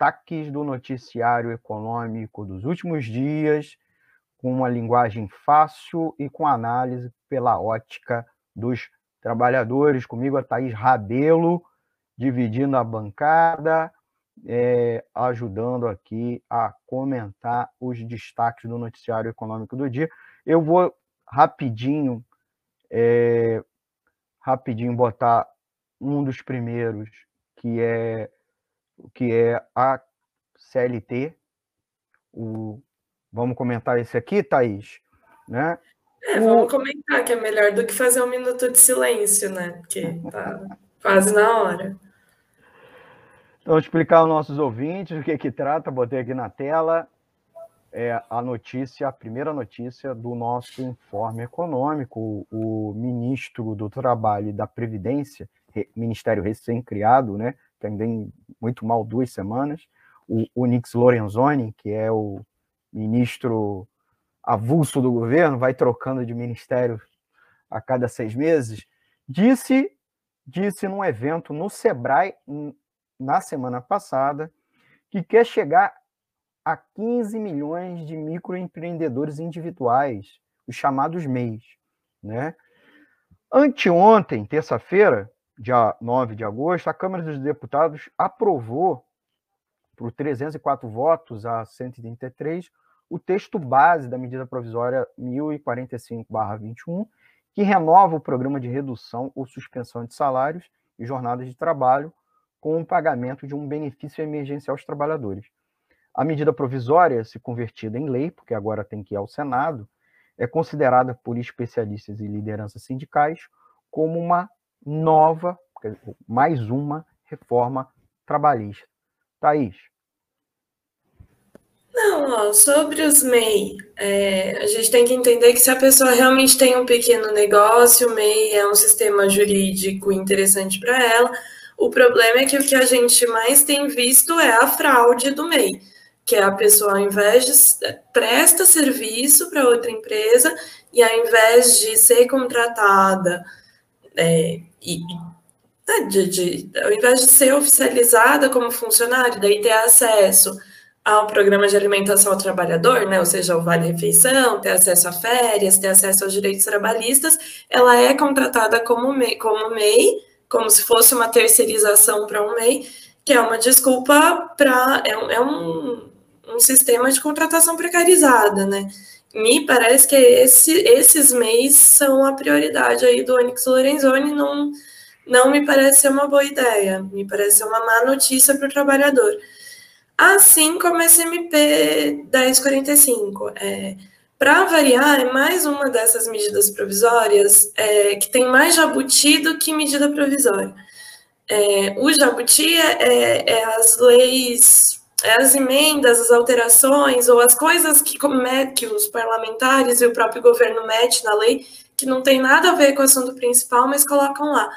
destaques do noticiário econômico dos últimos dias, com uma linguagem fácil e com análise pela ótica dos trabalhadores. Comigo a Thaís Rabelo, dividindo a bancada, é, ajudando aqui a comentar os destaques do noticiário econômico do dia. Eu vou rapidinho, é, rapidinho botar um dos primeiros, que é que é a CLT. O, vamos comentar esse aqui, Thaís? Né? É, vamos o... comentar que é melhor do que fazer um minuto de silêncio, né? Porque tá quase na hora. Então, explicar aos nossos ouvintes o que, que trata, botei aqui na tela é a notícia, a primeira notícia do nosso informe econômico. O ministro do Trabalho e da Previdência, ministério recém-criado, né, tem muito mal duas semanas, o, o Nix Lorenzoni, que é o ministro avulso do governo, vai trocando de ministério a cada seis meses, disse, disse num evento no Sebrae na semana passada que quer chegar a 15 milhões de microempreendedores individuais, os chamados MEIs. Né? Anteontem, terça-feira, dia 9 de agosto, a Câmara dos Deputados aprovou, por 304 votos a 133, o texto base da medida provisória 1045-21, que renova o programa de redução ou suspensão de salários e jornadas de trabalho com o pagamento de um benefício emergencial aos trabalhadores. A medida provisória, se convertida em lei, porque agora tem que ir ao Senado, é considerada por especialistas e lideranças sindicais como uma nova, mais uma reforma trabalhista. Thaís. Não, ó, sobre os MEI, é, a gente tem que entender que se a pessoa realmente tem um pequeno negócio, o MEI é um sistema jurídico interessante para ela. O problema é que o que a gente mais tem visto é a fraude do MEI, que é a pessoa, ao invés de presta serviço para outra empresa e ao invés de ser contratada é, e né, de, de, ao invés de ser oficializada como funcionário, daí ter acesso ao programa de alimentação ao trabalhador, né, ou seja, o Vale Refeição, ter acesso a férias, ter acesso aos direitos trabalhistas, ela é contratada como MEI, como, MEI, como se fosse uma terceirização para um MEI, que é uma desculpa para. É, é um, um sistema de contratação precarizada, né? Me parece que esse, esses MEIs são a prioridade aí do Onyx Lorenzoni, não, não me parece ser uma boa ideia, me parece ser uma má notícia para o trabalhador. Assim como esse MP 1045. É, para variar, é mais uma dessas medidas provisórias é, que tem mais jabuti do que medida provisória. É, o jabuti é, é, é as leis as emendas, as alterações ou as coisas que, que os parlamentares e o próprio governo mete na lei, que não tem nada a ver com o assunto principal, mas colocam lá.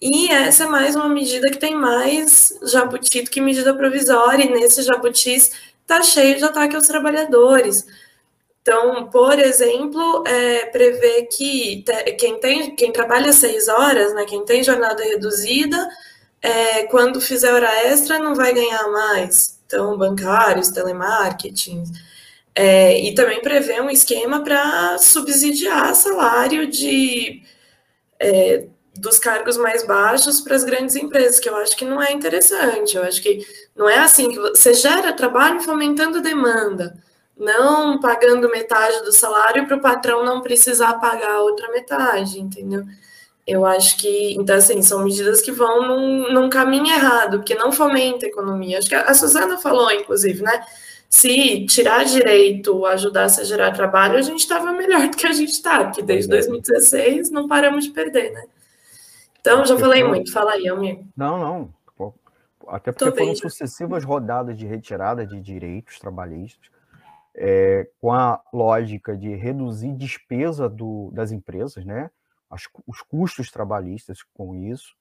E essa é mais uma medida que tem mais jabuti do que medida provisória, e nesse jabutis está cheio de ataque aos trabalhadores. Então, por exemplo, é, prevê que quem, tem, quem trabalha seis horas, né, quem tem jornada reduzida, é, quando fizer hora extra não vai ganhar mais então bancários, telemarketing, é, e também prevê um esquema para subsidiar salário de é, dos cargos mais baixos para as grandes empresas, que eu acho que não é interessante. Eu acho que não é assim que você gera trabalho fomentando demanda, não pagando metade do salário para o patrão não precisar pagar a outra metade, entendeu? Eu acho que, então, assim, são medidas que vão num, num caminho errado, que não fomenta a economia. Acho que a, a Suzana falou, inclusive, né? Se tirar direito ajudasse a gerar trabalho, a gente estava melhor do que a gente está, porque desde 2016 não paramos de perder, né? Então, já falei muito. Fala aí, Almir. Não, não. Até porque foram sucessivas rodadas de retirada de direitos trabalhistas, é, com a lógica de reduzir despesa do, das empresas, né? As, os custos trabalhistas com isso,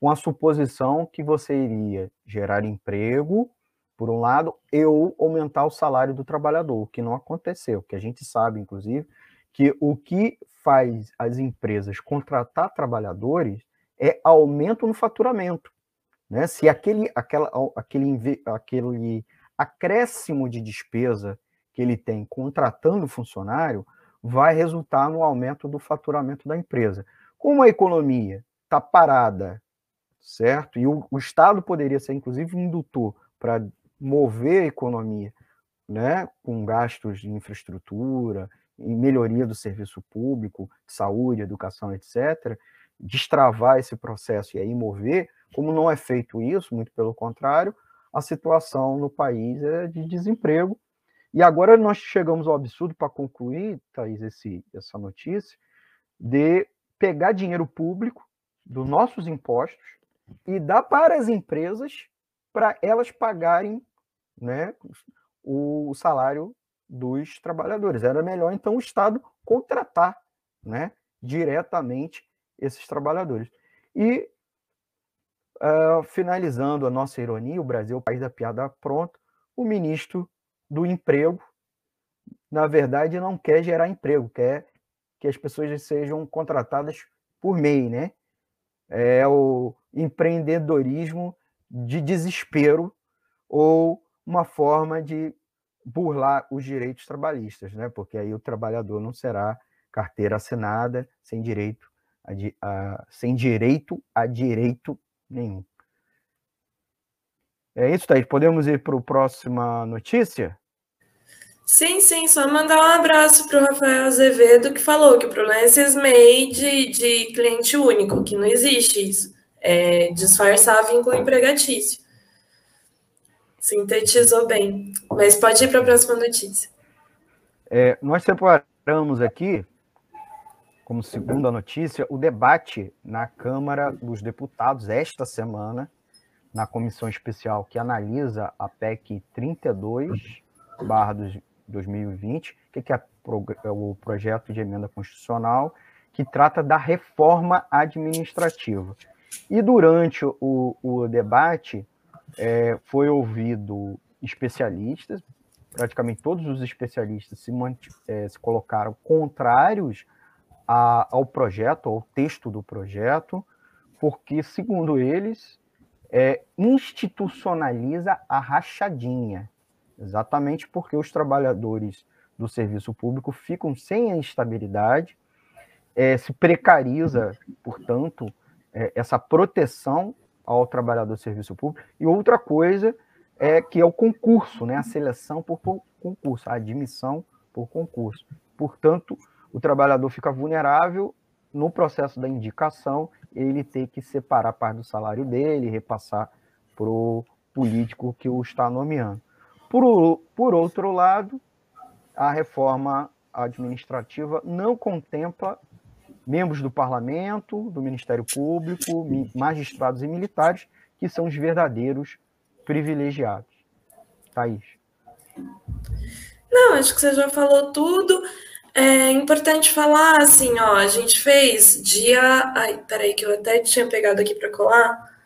com a suposição que você iria gerar emprego, por um lado, e ou aumentar o salário do trabalhador, o que não aconteceu, que a gente sabe, inclusive, que o que faz as empresas contratar trabalhadores é aumento no faturamento. né? Se aquele, aquela, aquele, aquele acréscimo de despesa que ele tem contratando funcionário vai resultar no aumento do faturamento da empresa. Como a economia está parada, certo? E o, o, Estado poderia ser, inclusive, indutor para mover a economia, né? Com gastos de infraestrutura, em melhoria do serviço público, saúde, educação, etc., destravar esse processo e aí mover, como não é feito isso, muito pelo contrário, a situação no país é de desemprego. E agora nós chegamos ao absurdo, para concluir, Thaís, esse, essa notícia, de pegar dinheiro público dos nossos impostos e dar para as empresas para elas pagarem né, o salário dos trabalhadores. Era melhor, então, o Estado contratar né, diretamente esses trabalhadores. E, uh, finalizando a nossa ironia, o Brasil, o país da piada pronta, o ministro do emprego, na verdade, não quer gerar emprego, quer que as pessoas sejam contratadas por MEI, né? É o empreendedorismo de desespero ou uma forma de burlar os direitos trabalhistas, né? Porque aí o trabalhador não será carteira assinada, sem direito a, a, sem direito a direito nenhum. É isso, Thaís. Podemos ir para a próxima notícia? Sim, sim, só mandar um abraço para o Rafael Azevedo, que falou que o problema é esses de, de cliente único, que não existe isso. É disfarçar vínculo empregatício. Sintetizou bem. Mas pode ir para a próxima notícia. É, nós separamos aqui como segunda notícia, o debate na Câmara dos Deputados esta semana, na comissão especial que analisa a PEC 32, barra 2020, que é o projeto de emenda constitucional, que trata da reforma administrativa. E durante o, o debate, é, foi ouvido especialistas, praticamente todos os especialistas se, é, se colocaram contrários a, ao projeto, ao texto do projeto, porque, segundo eles, é, institucionaliza a rachadinha, exatamente porque os trabalhadores do serviço público ficam sem a estabilidade, é, se precariza, portanto, é, essa proteção ao trabalhador do serviço público. E outra coisa é que é o concurso, né, a seleção por concurso, a admissão por concurso. Portanto, o trabalhador fica vulnerável no processo da indicação, ele tem que separar parte do salário dele, repassar para o político que o está nomeando. Por, por outro lado, a reforma administrativa não contempla membros do parlamento, do Ministério Público, magistrados e militares, que são os verdadeiros privilegiados. Thaís. Não, acho que você já falou tudo. É importante falar assim, ó, a gente fez dia. Ai, peraí, que eu até tinha pegado aqui para colar.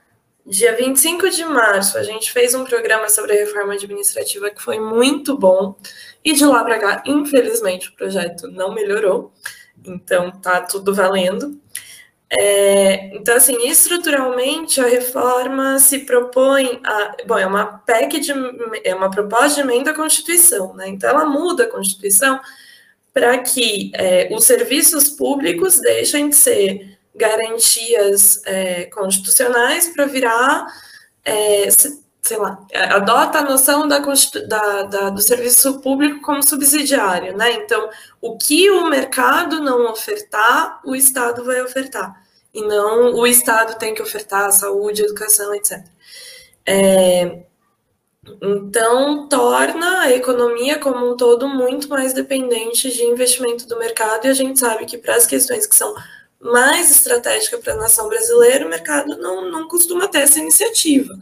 Dia 25 de março, a gente fez um programa sobre a reforma administrativa que foi muito bom. E de lá para cá, infelizmente, o projeto não melhorou. Então, tá tudo valendo. É, então, assim, estruturalmente, a reforma se propõe a. Bom, é uma PEC de. É uma proposta de emenda à Constituição, né? Então, ela muda a Constituição para que é, os serviços públicos deixem de ser garantias é, constitucionais para virar, é, sei lá, adota a noção da, da, da, do serviço público como subsidiário, né? Então, o que o mercado não ofertar, o Estado vai ofertar, e não o Estado tem que ofertar saúde, educação, etc. É, então, torna a economia como um todo muito mais dependente de investimento do mercado, e a gente sabe que para as questões que são mais estratégicas para a nação brasileira, o mercado não, não costuma ter essa iniciativa.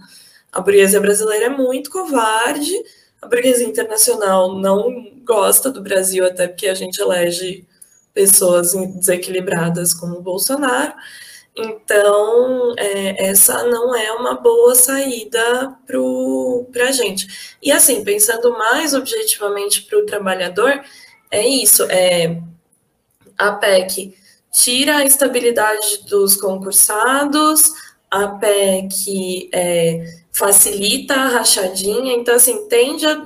A burguesia brasileira é muito covarde, a burguesia internacional não gosta do Brasil, até porque a gente elege pessoas desequilibradas como o Bolsonaro. Então, é, essa não é uma boa saída para a gente. E assim, pensando mais objetivamente para o trabalhador, é isso, é a PEC tira a estabilidade dos concursados, a PEC é, facilita a rachadinha, então, assim, tende a,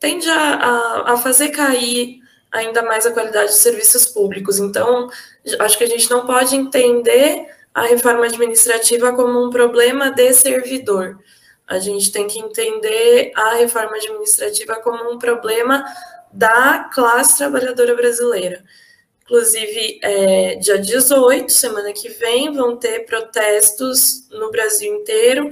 tende a, a, a fazer cair ainda mais a qualidade de serviços públicos. Então, acho que a gente não pode entender a reforma administrativa como um problema de servidor. A gente tem que entender a reforma administrativa como um problema da classe trabalhadora brasileira. Inclusive, é, dia 18, semana que vem, vão ter protestos no Brasil inteiro.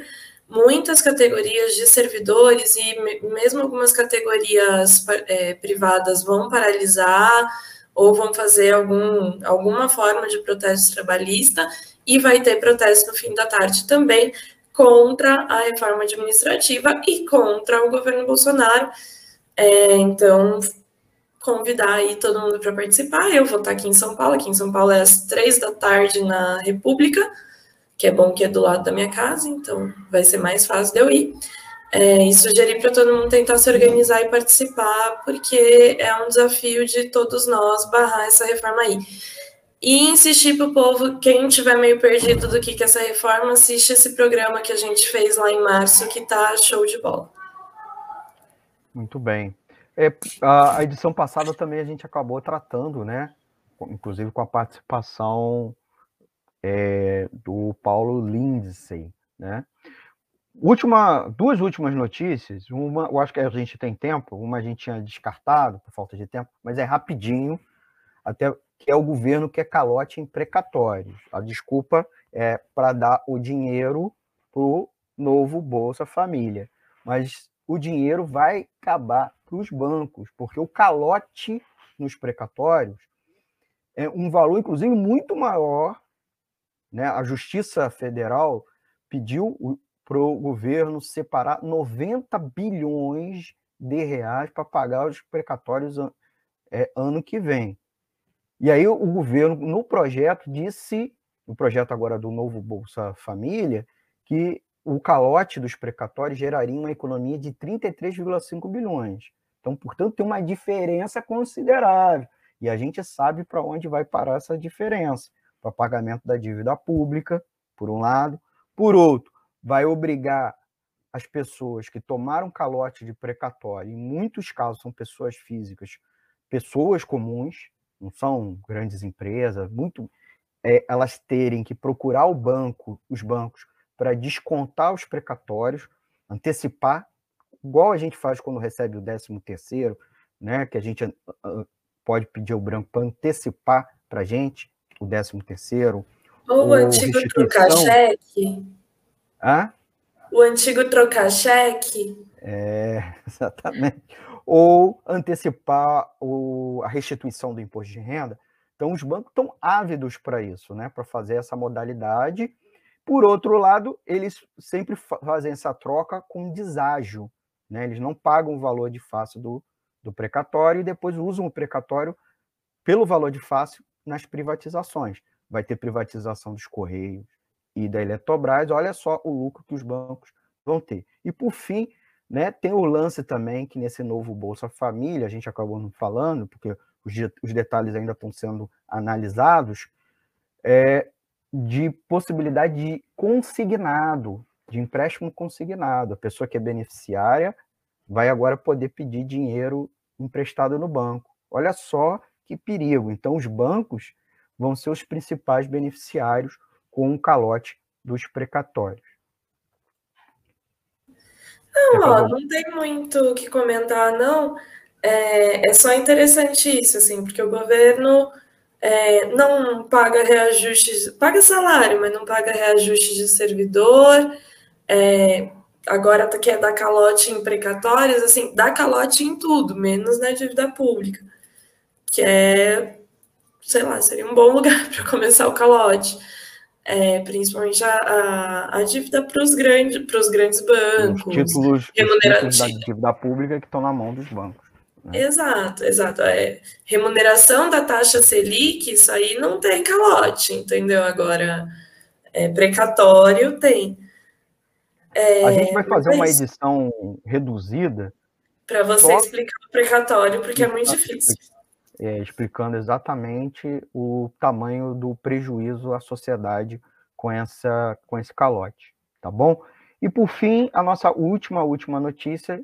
Muitas categorias de servidores e mesmo algumas categorias é, privadas vão paralisar ou vão fazer algum, alguma forma de protesto trabalhista, e vai ter protesto no fim da tarde também contra a reforma administrativa e contra o governo Bolsonaro. É, então, convidar aí todo mundo para participar. Eu vou estar aqui em São Paulo. Aqui em São Paulo é às três da tarde na República, que é bom que é do lado da minha casa, então vai ser mais fácil de eu ir. É, e sugerir para todo mundo tentar se organizar e participar, porque é um desafio de todos nós barrar essa reforma aí. E insistir para o povo, quem tiver meio perdido do que, que é essa reforma, assiste esse programa que a gente fez lá em março, que tá show de bola. Muito bem. É, a edição passada também a gente acabou tratando, né? Inclusive com a participação é, do Paulo Lindsay, né? Última, duas últimas notícias. Uma, eu acho que a gente tem tempo. Uma a gente tinha descartado por falta de tempo, mas é rapidinho, até que é o governo que é calote em precatórios. A desculpa é para dar o dinheiro para o novo Bolsa Família, mas o dinheiro vai acabar para os bancos, porque o calote nos precatórios é um valor, inclusive, muito maior. Né? A Justiça Federal pediu para o governo separar 90 bilhões de reais para pagar os precatórios é, ano que vem. E aí o governo, no projeto, disse, no projeto agora do novo Bolsa Família, que o calote dos precatórios geraria uma economia de 33,5 bilhões. Então, portanto, tem uma diferença considerável. E a gente sabe para onde vai parar essa diferença. Para pagamento da dívida pública, por um lado. Por outro, vai obrigar as pessoas que tomaram calote de precatório, em muitos casos são pessoas físicas, pessoas comuns, não são grandes empresas, muito é, elas terem que procurar o banco, os bancos, para descontar os precatórios, antecipar, igual a gente faz quando recebe o 13 terceiro, né, que a gente uh, pode pedir ao branco para antecipar para a gente o 13 terceiro. Ou o antigo trocar cheque. Hã? O antigo trocar cheque. É, exatamente. Ou antecipar o, a restituição do imposto de renda. Então, os bancos estão ávidos para isso, né? Para fazer essa modalidade por outro lado, eles sempre fazem essa troca com deságio, né? Eles não pagam o valor de face do, do precatório e depois usam o precatório pelo valor de face nas privatizações. Vai ter privatização dos Correios e da Eletrobras, olha só o lucro que os bancos vão ter. E por fim, né, tem o lance também que nesse novo Bolsa Família, a gente acabou não falando, porque os, os detalhes ainda estão sendo analisados, é, de possibilidade de consignado, de empréstimo consignado. A pessoa que é beneficiária vai agora poder pedir dinheiro emprestado no banco. Olha só que perigo. Então, os bancos vão ser os principais beneficiários com o calote dos precatórios. Não, ó, não tem muito o que comentar, não. É, é só interessante isso, assim, porque o governo é, não paga reajustes, paga salário, mas não paga reajuste de servidor. É, agora quer dar calote em precatórios, assim, dá calote em tudo, menos na dívida pública, que é, sei lá, seria um bom lugar para começar o calote. É, principalmente a, a, a dívida para os grandes, grandes bancos. Os títulos, os títulos da dívida pública que estão na mão dos bancos. Né? Exato, exato. É, remuneração da taxa Selic, isso aí não tem calote, entendeu? Agora, é, precatório tem. É, a gente vai fazer uma edição reduzida. Para você só... explicar o precatório, porque é muito difícil. É, explicando exatamente o tamanho do prejuízo à sociedade com, essa, com esse calote, tá bom? E por fim, a nossa última, última notícia,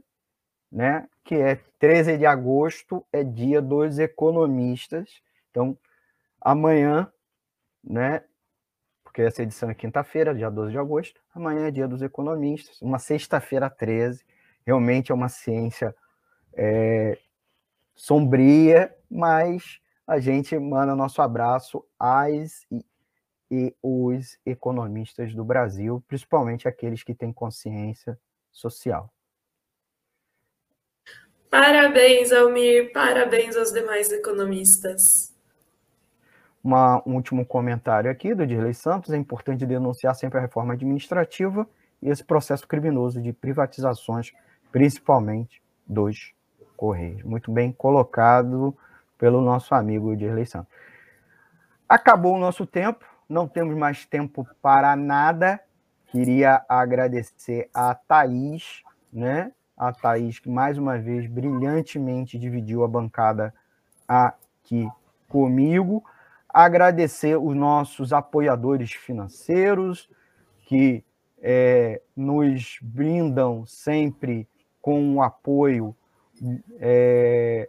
né, que é 13 de agosto, é dia dos economistas. Então, amanhã, né, porque essa edição é quinta-feira, dia 12 de agosto, amanhã é dia dos economistas, uma sexta-feira 13, realmente é uma ciência é, sombria, mas a gente manda nosso abraço às e, e os economistas do Brasil, principalmente aqueles que têm consciência social. Parabéns, Almir, parabéns aos demais economistas. Uma, um último comentário aqui do Dirley Santos. É importante denunciar sempre a reforma administrativa e esse processo criminoso de privatizações, principalmente dos Correios. Muito bem colocado pelo nosso amigo Dirley Santos. Acabou o nosso tempo, não temos mais tempo para nada. Queria agradecer a Thaís, né? A Thaís, que mais uma vez brilhantemente dividiu a bancada aqui comigo. Agradecer os nossos apoiadores financeiros, que é, nos brindam sempre com o apoio é,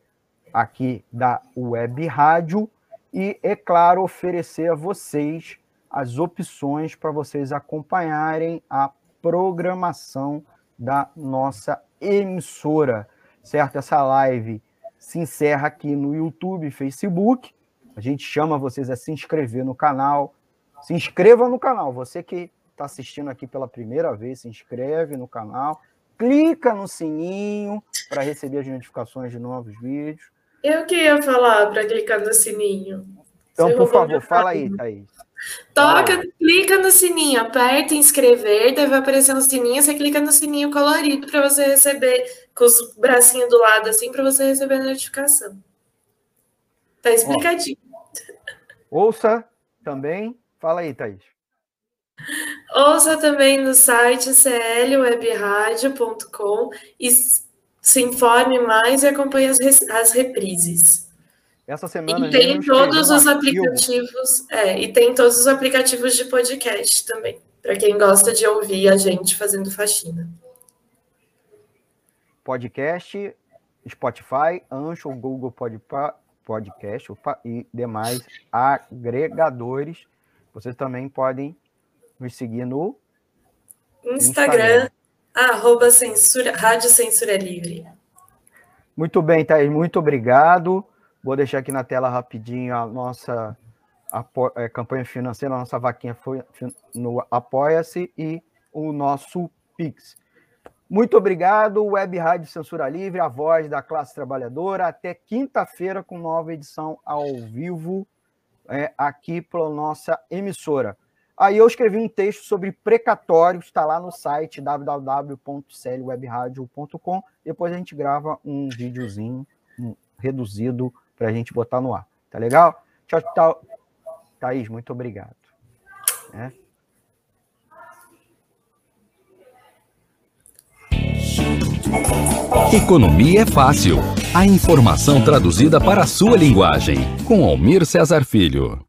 aqui da Web Rádio e, é claro, oferecer a vocês as opções para vocês acompanharem a programação da nossa emissora, certo? Essa live se encerra aqui no YouTube Facebook. A gente chama vocês a se inscrever no canal. Se inscreva no canal. Você que está assistindo aqui pela primeira vez, se inscreve no canal. Clica no sininho para receber as notificações de novos vídeos. Eu que ia falar para clicar no sininho. Então, por favor, fala aí, Thaís. Toca, clica no sininho, aperta inscrever, deve aparecer um sininho, você clica no sininho colorido para você receber, com os bracinhos do lado assim, para você receber a notificação. Tá explicadinho. Ouça também, fala aí, Thaís. Ouça também no site clwebradio.com e se informe mais e acompanhe as, as reprises. Essa semana e tem todos os aplicativos, é, e tem todos os aplicativos de podcast também, para quem gosta de ouvir a gente fazendo faxina. Podcast, Spotify, Ancho, Google Podcast e demais agregadores. Vocês também podem nos seguir no Instagram, Instagram. Arroba censura, Rádio Censura Livre. Muito bem, Thaís, muito obrigado. Vou deixar aqui na tela rapidinho a nossa a, é, campanha financeira, a nossa vaquinha foi no Apoia-se e o nosso Pix. Muito obrigado, Web Rádio Censura Livre, a voz da classe trabalhadora. Até quinta-feira com nova edição ao vivo é, aqui pela nossa emissora. Aí eu escrevi um texto sobre precatórios, está lá no site www.clwebradio.com. Depois a gente grava um videozinho um, reduzido para a gente botar no ar. Tá legal? Tchau, tchau. Thaís, muito obrigado. É. Economia é fácil. A informação traduzida para a sua linguagem. Com Almir Cesar Filho.